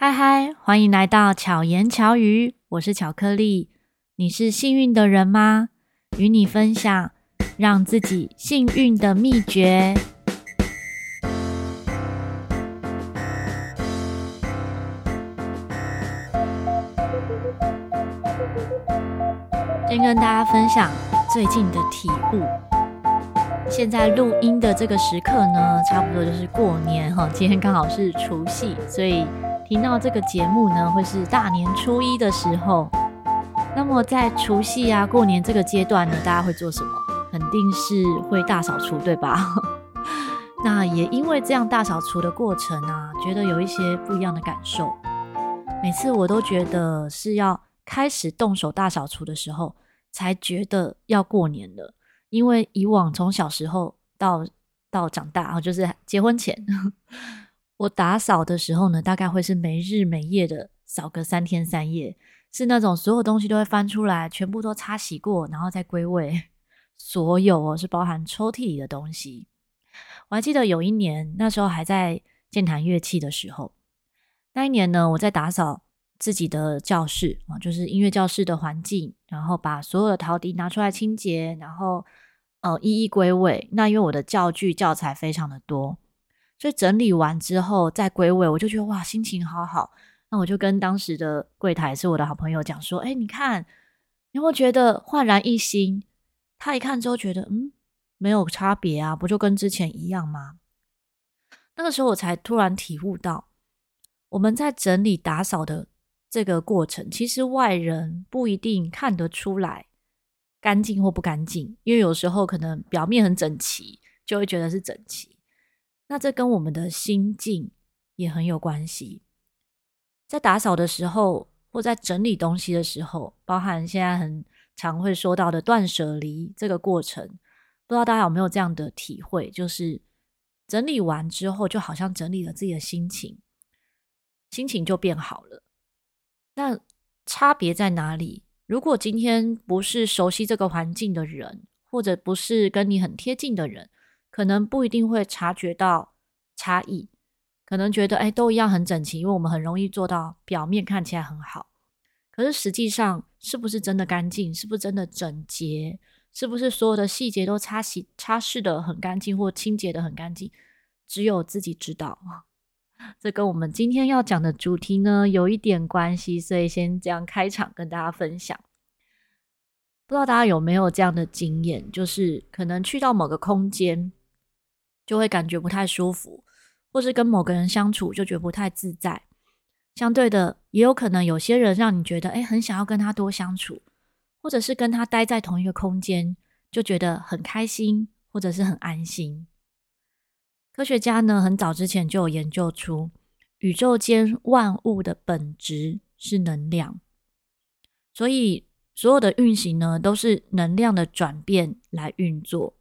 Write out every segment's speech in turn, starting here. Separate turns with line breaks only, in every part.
嗨嗨，欢迎来到巧言巧语，我是巧克力。你是幸运的人吗？与你分享让自己幸运的秘诀。先跟大家分享最近的体悟。现在录音的这个时刻呢，差不多就是过年哈，今天刚好是除夕，所以。听到这个节目呢，会是大年初一的时候。那么在除夕啊、过年这个阶段呢，大家会做什么？肯定是会大扫除，对吧？那也因为这样大扫除的过程啊，觉得有一些不一样的感受。每次我都觉得是要开始动手大扫除的时候，才觉得要过年了。因为以往从小时候到到长大啊，就是结婚前。我打扫的时候呢，大概会是没日没夜的扫个三天三夜，是那种所有东西都会翻出来，全部都擦洗过，然后再归位。所有哦，是包含抽屉里的东西。我还记得有一年，那时候还在键盘乐器的时候，那一年呢，我在打扫自己的教室啊，就是音乐教室的环境，然后把所有的陶笛拿出来清洁，然后呃一一归位。那因为我的教具教材非常的多。所以整理完之后再归位，我就觉得哇，心情好好。那我就跟当时的柜台是我的好朋友讲说：“哎，你看，你有没有觉得焕然一新？”他一看之后觉得，嗯，没有差别啊，不就跟之前一样吗？那个时候我才突然体悟到，我们在整理打扫的这个过程，其实外人不一定看得出来干净或不干净，因为有时候可能表面很整齐，就会觉得是整齐。那这跟我们的心境也很有关系。在打扫的时候，或在整理东西的时候，包含现在很常会说到的断舍离这个过程，不知道大家有没有这样的体会？就是整理完之后，就好像整理了自己的心情，心情就变好了。那差别在哪里？如果今天不是熟悉这个环境的人，或者不是跟你很贴近的人，可能不一定会察觉到差异，可能觉得哎，都一样很整齐，因为我们很容易做到表面看起来很好，可是实际上是不是真的干净？是不是真的整洁？是不是所有的细节都擦洗、擦拭的很干净或清洁的很干净？只有自己知道。这跟我们今天要讲的主题呢有一点关系，所以先这样开场跟大家分享。不知道大家有没有这样的经验，就是可能去到某个空间。就会感觉不太舒服，或是跟某个人相处就觉不太自在。相对的，也有可能有些人让你觉得，诶，很想要跟他多相处，或者是跟他待在同一个空间，就觉得很开心，或者是很安心。科学家呢，很早之前就有研究出，宇宙间万物的本质是能量，所以所有的运行呢，都是能量的转变来运作。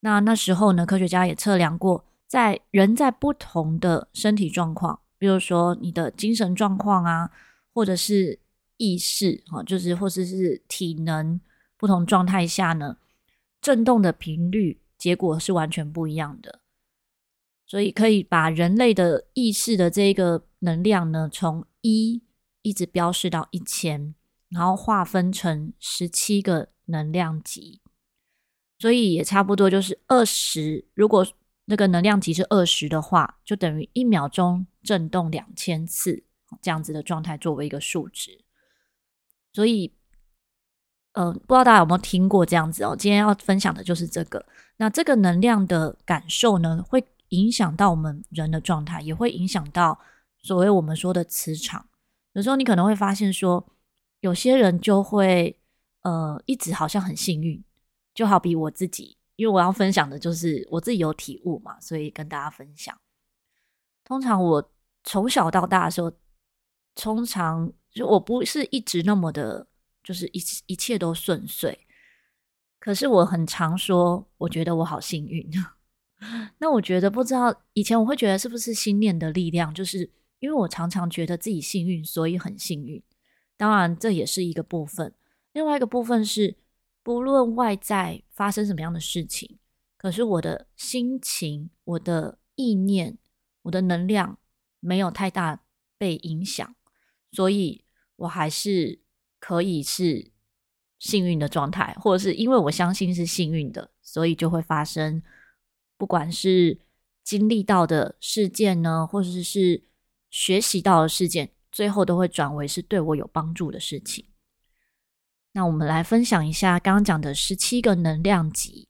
那那时候呢，科学家也测量过，在人在不同的身体状况，比如说你的精神状况啊，或者是意识啊，就是或者是体能不同状态下呢，震动的频率结果是完全不一样的。所以可以把人类的意识的这个能量呢，从一一直标示到一千，然后划分成十七个能量级。所以也差不多就是二十，如果那个能量级是二十的话，就等于一秒钟震动两千次这样子的状态作为一个数值。所以，呃，不知道大家有没有听过这样子哦？今天要分享的就是这个。那这个能量的感受呢，会影响到我们人的状态，也会影响到所谓我们说的磁场。有时候你可能会发现说，有些人就会呃一直好像很幸运。就好比我自己，因为我要分享的就是我自己有体悟嘛，所以跟大家分享。通常我从小到大的时候，通常就我不是一直那么的，就是一一切都顺遂。可是我很常说，我觉得我好幸运。那我觉得不知道以前我会觉得是不是心念的力量，就是因为我常常觉得自己幸运，所以很幸运。当然这也是一个部分，另外一个部分是。不论外在发生什么样的事情，可是我的心情、我的意念、我的能量没有太大被影响，所以我还是可以是幸运的状态，或者是因为我相信是幸运的，所以就会发生，不管是经历到的事件呢，或者是学习到的事件，最后都会转为是对我有帮助的事情。那我们来分享一下刚刚讲的十七个能量级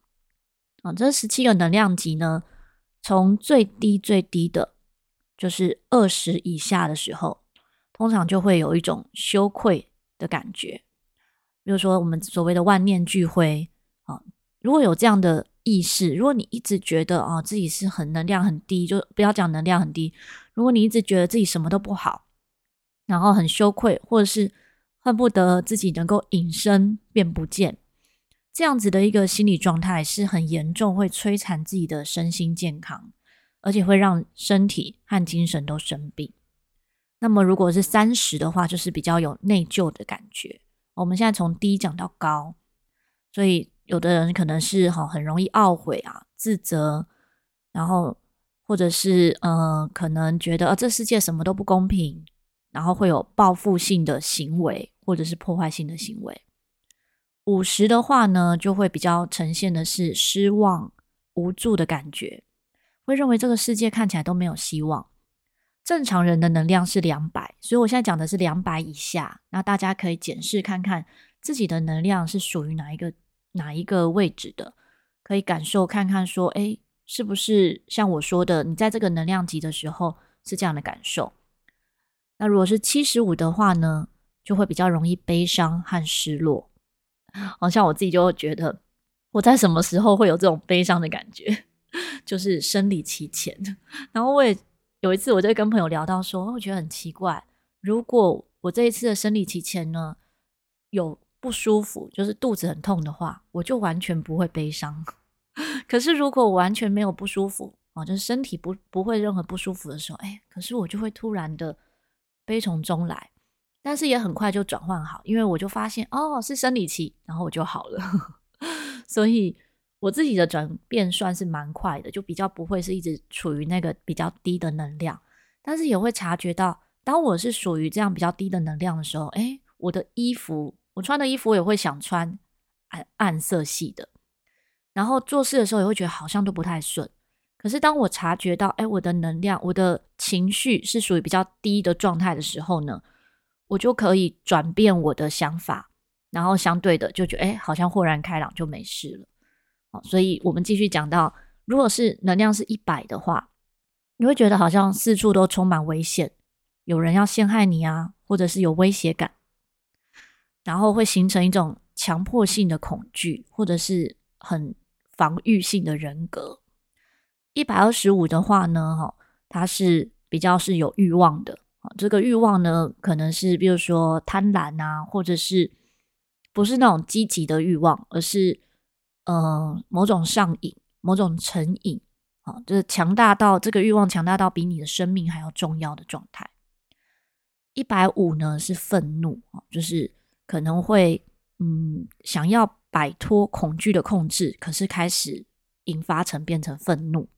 啊，这十七个能量级呢，从最低最低的，就是二十以下的时候，通常就会有一种羞愧的感觉。比如说我们所谓的万念俱灰啊，如果有这样的意识，如果你一直觉得啊自己是很能量很低，就不要讲能量很低。如果你一直觉得自己什么都不好，然后很羞愧，或者是恨不得自己能够隐身便不见，这样子的一个心理状态是很严重，会摧残自己的身心健康，而且会让身体和精神都生病。那么如果是三十的话，就是比较有内疚的感觉。我们现在从低讲到高，所以有的人可能是哈很容易懊悔啊、自责，然后或者是呃可能觉得啊这世界什么都不公平。然后会有报复性的行为，或者是破坏性的行为。五十的话呢，就会比较呈现的是失望、无助的感觉，会认为这个世界看起来都没有希望。正常人的能量是两百，所以我现在讲的是两百以下。那大家可以检视看看自己的能量是属于哪一个哪一个位置的，可以感受看看说，哎，是不是像我说的，你在这个能量级的时候是这样的感受。那如果是七十五的话呢，就会比较容易悲伤和失落。好像我自己就会觉得，我在什么时候会有这种悲伤的感觉？就是生理期前。然后我也有一次，我就跟朋友聊到说，我觉得很奇怪，如果我这一次的生理期前呢，有不舒服，就是肚子很痛的话，我就完全不会悲伤。可是如果我完全没有不舒服啊，就是身体不不会任何不舒服的时候，哎，可是我就会突然的。悲从中来，但是也很快就转换好，因为我就发现哦，是生理期，然后我就好了。所以我自己的转变算是蛮快的，就比较不会是一直处于那个比较低的能量，但是也会察觉到，当我是属于这样比较低的能量的时候，诶，我的衣服，我穿的衣服我也会想穿暗暗色系的，然后做事的时候也会觉得好像都不太顺。可是当我察觉到，哎，我的能量、我的情绪是属于比较低的状态的时候呢，我就可以转变我的想法，然后相对的就觉得，哎，好像豁然开朗，就没事了。好，所以我们继续讲到，如果是能量是一百的话，你会觉得好像四处都充满危险，有人要陷害你啊，或者是有威胁感，然后会形成一种强迫性的恐惧，或者是很防御性的人格。一百二十五的话呢，哈，它是比较是有欲望的。这个欲望呢，可能是比如说贪婪啊，或者是不是那种积极的欲望，而是呃某种上瘾、某种成瘾啊，就是强大到这个欲望强大到比你的生命还要重要的状态。一百五呢是愤怒啊，就是可能会嗯想要摆脱恐惧的控制，可是开始引发成变成愤怒。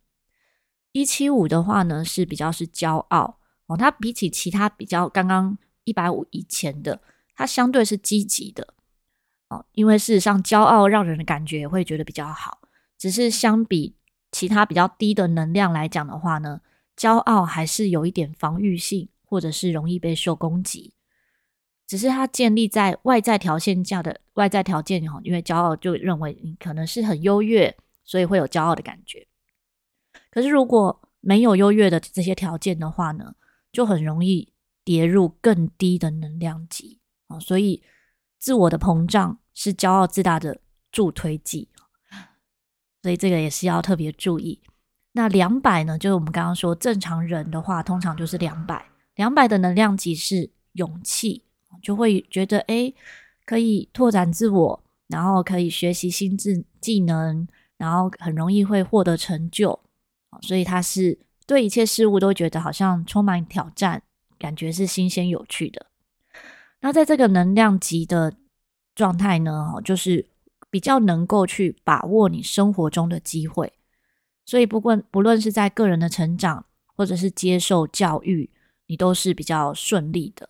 一七五的话呢，是比较是骄傲它比起其他比较刚刚一百五以前的，它相对是积极的哦，因为事实上骄傲让人的感觉会觉得比较好，只是相比其他比较低的能量来讲的话呢，骄傲还是有一点防御性，或者是容易被受攻击，只是它建立在外在条件下的外在条件哈，因为骄傲就认为你可能是很优越，所以会有骄傲的感觉。可是，如果没有优越的这些条件的话呢，就很容易跌入更低的能量级啊。所以，自我的膨胀是骄傲自大的助推剂，所以这个也是要特别注意。那两百呢，就是我们刚刚说正常人的话，通常就是两百。两百的能量级是勇气，就会觉得诶，可以拓展自我，然后可以学习新智技能，然后很容易会获得成就。所以它是对一切事物都觉得好像充满挑战，感觉是新鲜有趣的。那在这个能量级的状态呢，就是比较能够去把握你生活中的机会。所以不论不论是在个人的成长，或者是接受教育，你都是比较顺利的。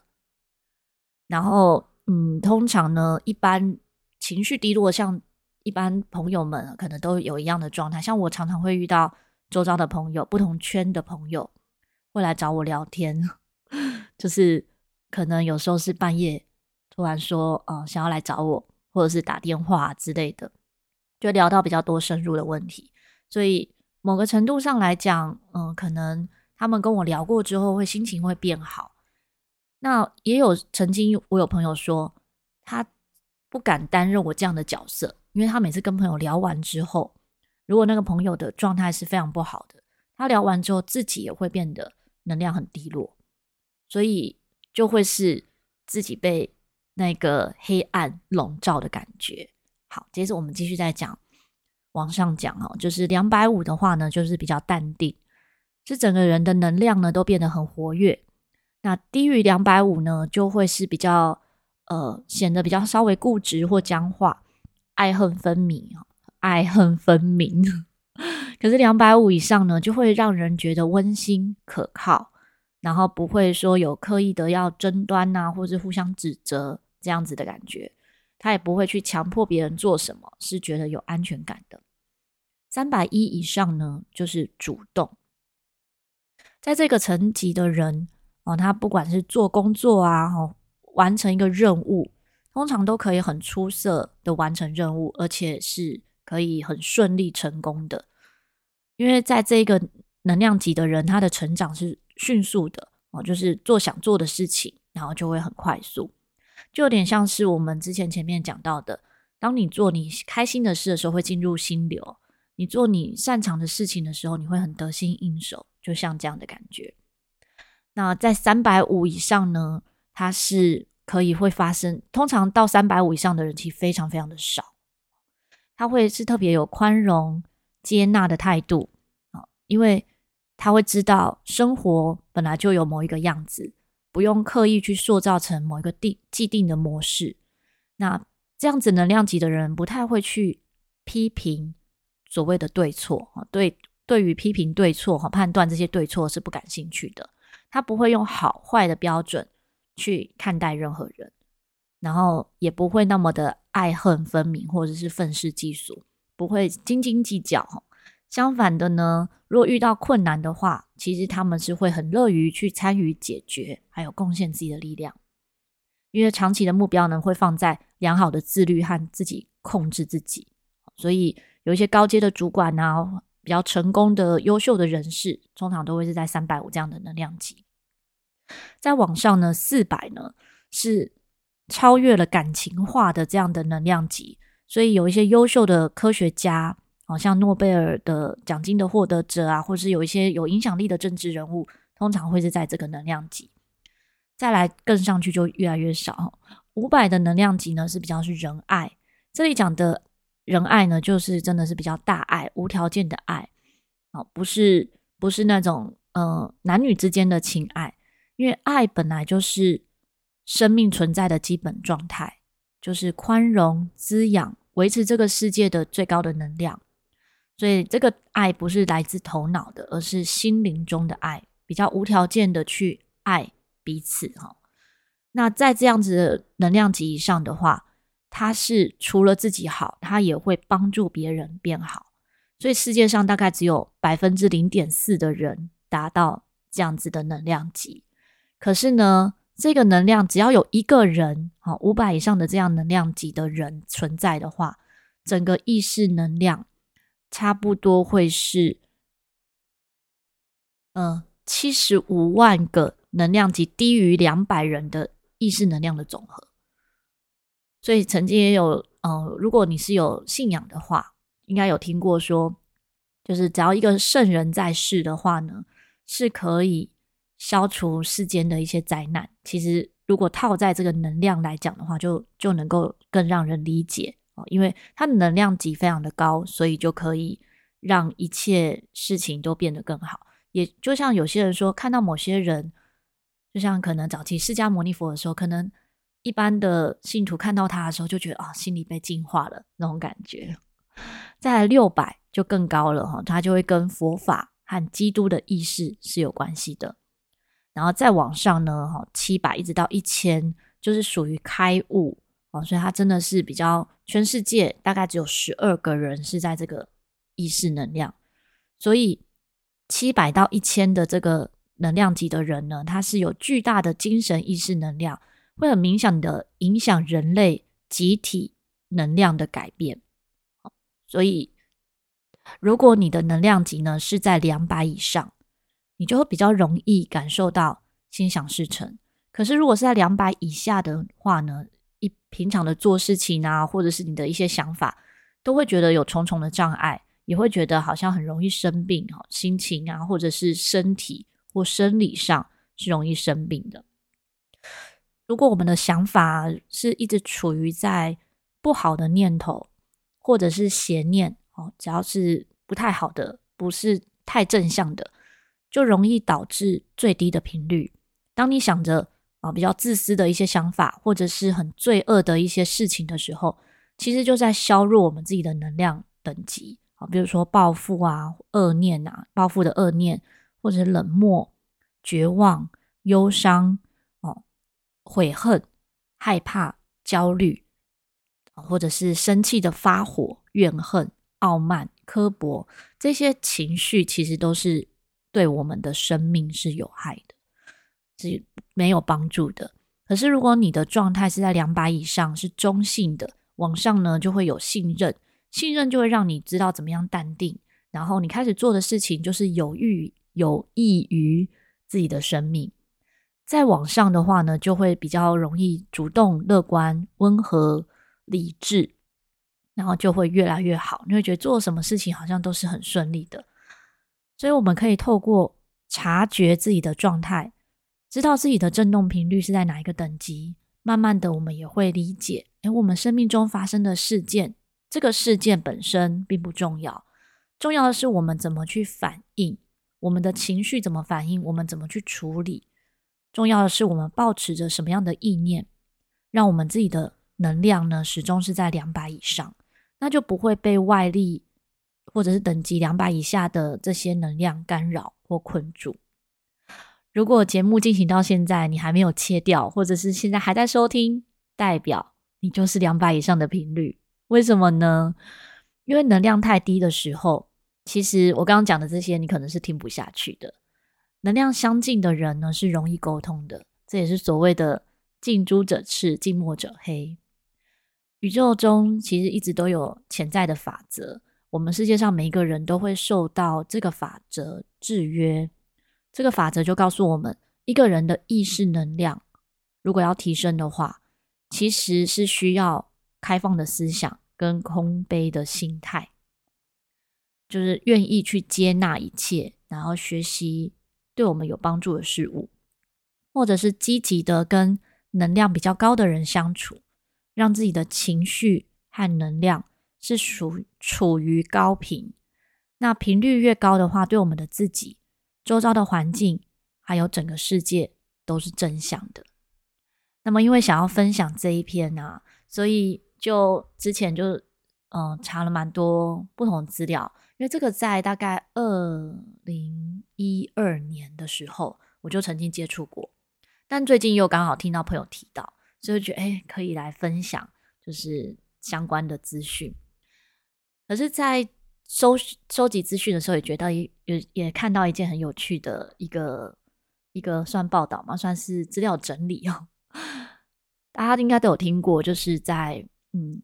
然后，嗯，通常呢，一般情绪低落，像一般朋友们可能都有一样的状态。像我常常会遇到周遭的朋友，不同圈的朋友会来找我聊天，就是可能有时候是半夜突然说，呃，想要来找我，或者是打电话之类的，就聊到比较多深入的问题。所以某个程度上来讲，嗯、可能他们跟我聊过之后，会心情会变好。那也有曾经我有朋友说，他不敢担任我这样的角色，因为他每次跟朋友聊完之后，如果那个朋友的状态是非常不好的，他聊完之后自己也会变得能量很低落，所以就会是自己被那个黑暗笼罩的感觉。好，接着我们继续再讲。往上讲哦，就是两百五的话呢，就是比较淡定，是整个人的能量呢都变得很活跃。那低于两百五呢，就会是比较呃显得比较稍微固执或僵化，爱恨分明，爱恨分明。可是两百五以上呢，就会让人觉得温馨可靠，然后不会说有刻意的要争端啊，或是互相指责这样子的感觉。他也不会去强迫别人做什么，是觉得有安全感的。三百一以上呢，就是主动。在这个层级的人哦，他不管是做工作啊，哦，完成一个任务，通常都可以很出色的完成任务，而且是可以很顺利成功的。因为在这个能量级的人，他的成长是迅速的哦，就是做想做的事情，然后就会很快速。就有点像是我们之前前面讲到的，当你做你开心的事的时候，会进入心流；你做你擅长的事情的时候，你会很得心应手，就像这样的感觉。那在三百五以上呢，它是可以会发生，通常到三百五以上的人其实非常非常的少，他会是特别有宽容、接纳的态度啊，因为他会知道生活本来就有某一个样子。不用刻意去塑造成某一个定既定的模式，那这样子能量级的人不太会去批评所谓的对错啊，对，对于批评对错和判断这些对错是不感兴趣的。他不会用好坏的标准去看待任何人，然后也不会那么的爱恨分明或者是愤世嫉俗，不会斤斤计较。相反的呢，如果遇到困难的话，其实他们是会很乐于去参与解决，还有贡献自己的力量。因为长期的目标呢，会放在良好的自律和自己控制自己。所以有一些高阶的主管啊，比较成功的优秀的人士，通常都会是在三百五这样的能量级。再往上呢，四百呢是超越了感情化的这样的能量级，所以有一些优秀的科学家。好像诺贝尔的奖金的获得者啊，或是有一些有影响力的政治人物，通常会是在这个能量级。再来更上去就越来越少。五百的能量级呢是比较是仁爱，这里讲的仁爱呢，就是真的是比较大爱、无条件的爱，哦，不是不是那种呃男女之间的情爱，因为爱本来就是生命存在的基本状态，就是宽容、滋养、维持这个世界的最高的能量。所以这个爱不是来自头脑的，而是心灵中的爱，比较无条件的去爱彼此哈。那在这样子的能量级以上的话，他是除了自己好，他也会帮助别人变好。所以世界上大概只有百分之零点四的人达到这样子的能量级。可是呢，这个能量只要有一个人，好，五百以上的这样能量级的人存在的话，整个意识能量。差不多会是，嗯，七十五万个能量级低于两百人的意识能量的总和。所以曾经也有，嗯，如果你是有信仰的话，应该有听过说，就是只要一个圣人在世的话呢，是可以消除世间的一些灾难。其实如果套在这个能量来讲的话，就就能够更让人理解。哦，因为它的能量级非常的高，所以就可以让一切事情都变得更好。也就像有些人说，看到某些人，就像可能早期释迦牟尼佛的时候，可能一般的信徒看到他的时候，就觉得啊、心里被净化了那种感觉。再来六百就更高了哈，它就会跟佛法和基督的意识是有关系的。然后再往上呢，哈，七百一直到一千，就是属于开悟哦，所以它真的是比较全世界大概只有十二个人是在这个意识能量，所以七百到一千的这个能量级的人呢，他是有巨大的精神意识能量，会很明显的影响人类集体能量的改变。所以如果你的能量级呢是在两百以上，你就会比较容易感受到心想事成。可是如果是在两百以下的话呢，一平常的做事情啊，或者是你的一些想法，都会觉得有重重的障碍，也会觉得好像很容易生病，哈，心情啊，或者是身体或生理上是容易生病的。如果我们的想法是一直处于在不好的念头，或者是邪念，哦，只要是不太好的，不是太正向的。就容易导致最低的频率。当你想着啊比较自私的一些想法，或者是很罪恶的一些事情的时候，其实就在削弱我们自己的能量等级啊。比如说报复啊、恶念啊、报复的恶念，或者冷漠、绝望、忧伤、哦、悔恨、害怕、焦虑，或者是生气的发火、怨恨、傲慢、刻薄，这些情绪其实都是。对我们的生命是有害的，是没有帮助的。可是，如果你的状态是在两百以上，是中性的，往上呢就会有信任，信任就会让你知道怎么样淡定，然后你开始做的事情就是有益有益于自己的生命。再往上的话呢，就会比较容易主动、乐观、温和、理智，然后就会越来越好。你会觉得做什么事情好像都是很顺利的。所以，我们可以透过察觉自己的状态，知道自己的振动频率是在哪一个等级。慢慢的，我们也会理解，诶，我们生命中发生的事件，这个事件本身并不重要，重要的是我们怎么去反应，我们的情绪怎么反应，我们怎么去处理。重要的是我们抱持着什么样的意念，让我们自己的能量呢，始终是在两百以上，那就不会被外力。或者是等级两百以下的这些能量干扰或困住。如果节目进行到现在，你还没有切掉，或者是现在还在收听，代表你就是两百以上的频率。为什么呢？因为能量太低的时候，其实我刚刚讲的这些，你可能是听不下去的。能量相近的人呢，是容易沟通的，这也是所谓的近朱者赤，近墨者黑。宇宙中其实一直都有潜在的法则。我们世界上每一个人都会受到这个法则制约，这个法则就告诉我们，一个人的意识能量如果要提升的话，其实是需要开放的思想跟空杯的心态，就是愿意去接纳一切，然后学习对我们有帮助的事物，或者是积极的跟能量比较高的人相处，让自己的情绪和能量。是属处于高频，那频率越高的话，对我们的自己、周遭的环境，还有整个世界都是正向的。那么，因为想要分享这一篇、啊，所以就之前就嗯、查了蛮多不同资料，因为这个在大概二零一二年的时候，我就曾经接触过，但最近又刚好听到朋友提到，所以觉得哎，可以来分享，就是相关的资讯。可是，在收收集资讯的时候，也觉得也也也看到一件很有趣的一个一个算报道嘛，算是资料整理哦。大家应该都有听过，就是在嗯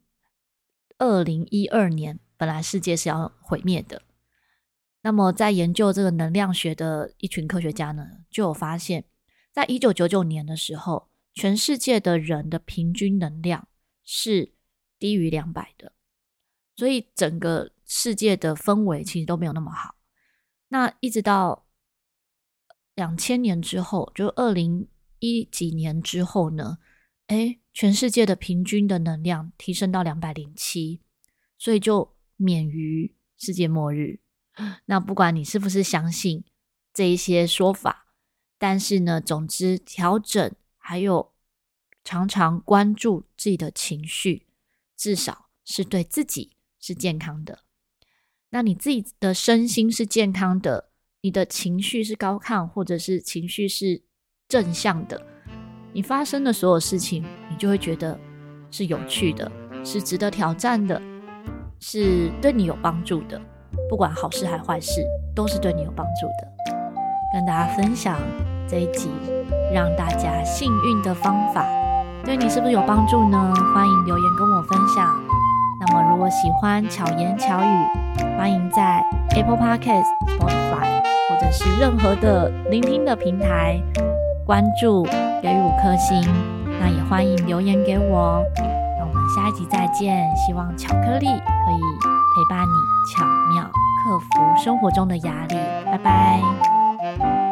二零一二年，本来世界是要毁灭的。那么，在研究这个能量学的一群科学家呢，就有发现，在一九九九年的时候，全世界的人的平均能量是低于两百的。所以整个世界的氛围其实都没有那么好。那一直到两千年之后，就二零一几年之后呢，诶，全世界的平均的能量提升到两百零七，所以就免于世界末日。那不管你是不是相信这一些说法，但是呢，总之调整还有常常关注自己的情绪，至少是对自己。是健康的，那你自己的身心是健康的，你的情绪是高亢，或者是情绪是正向的，你发生的所有事情，你就会觉得是有趣的，是值得挑战的，是对你有帮助的。不管好事还坏事，都是对你有帮助的。跟大家分享这一集让大家幸运的方法，对你是不是有帮助呢？欢迎留言跟我分享。那么，如果喜欢巧言巧语，欢迎在 Apple Podcast、Spotify 或者是任何的聆听的平台关注，给予五颗星。那也欢迎留言给我。那我们下一集再见。希望巧克力可以陪伴你巧妙克服生活中的压力。拜拜。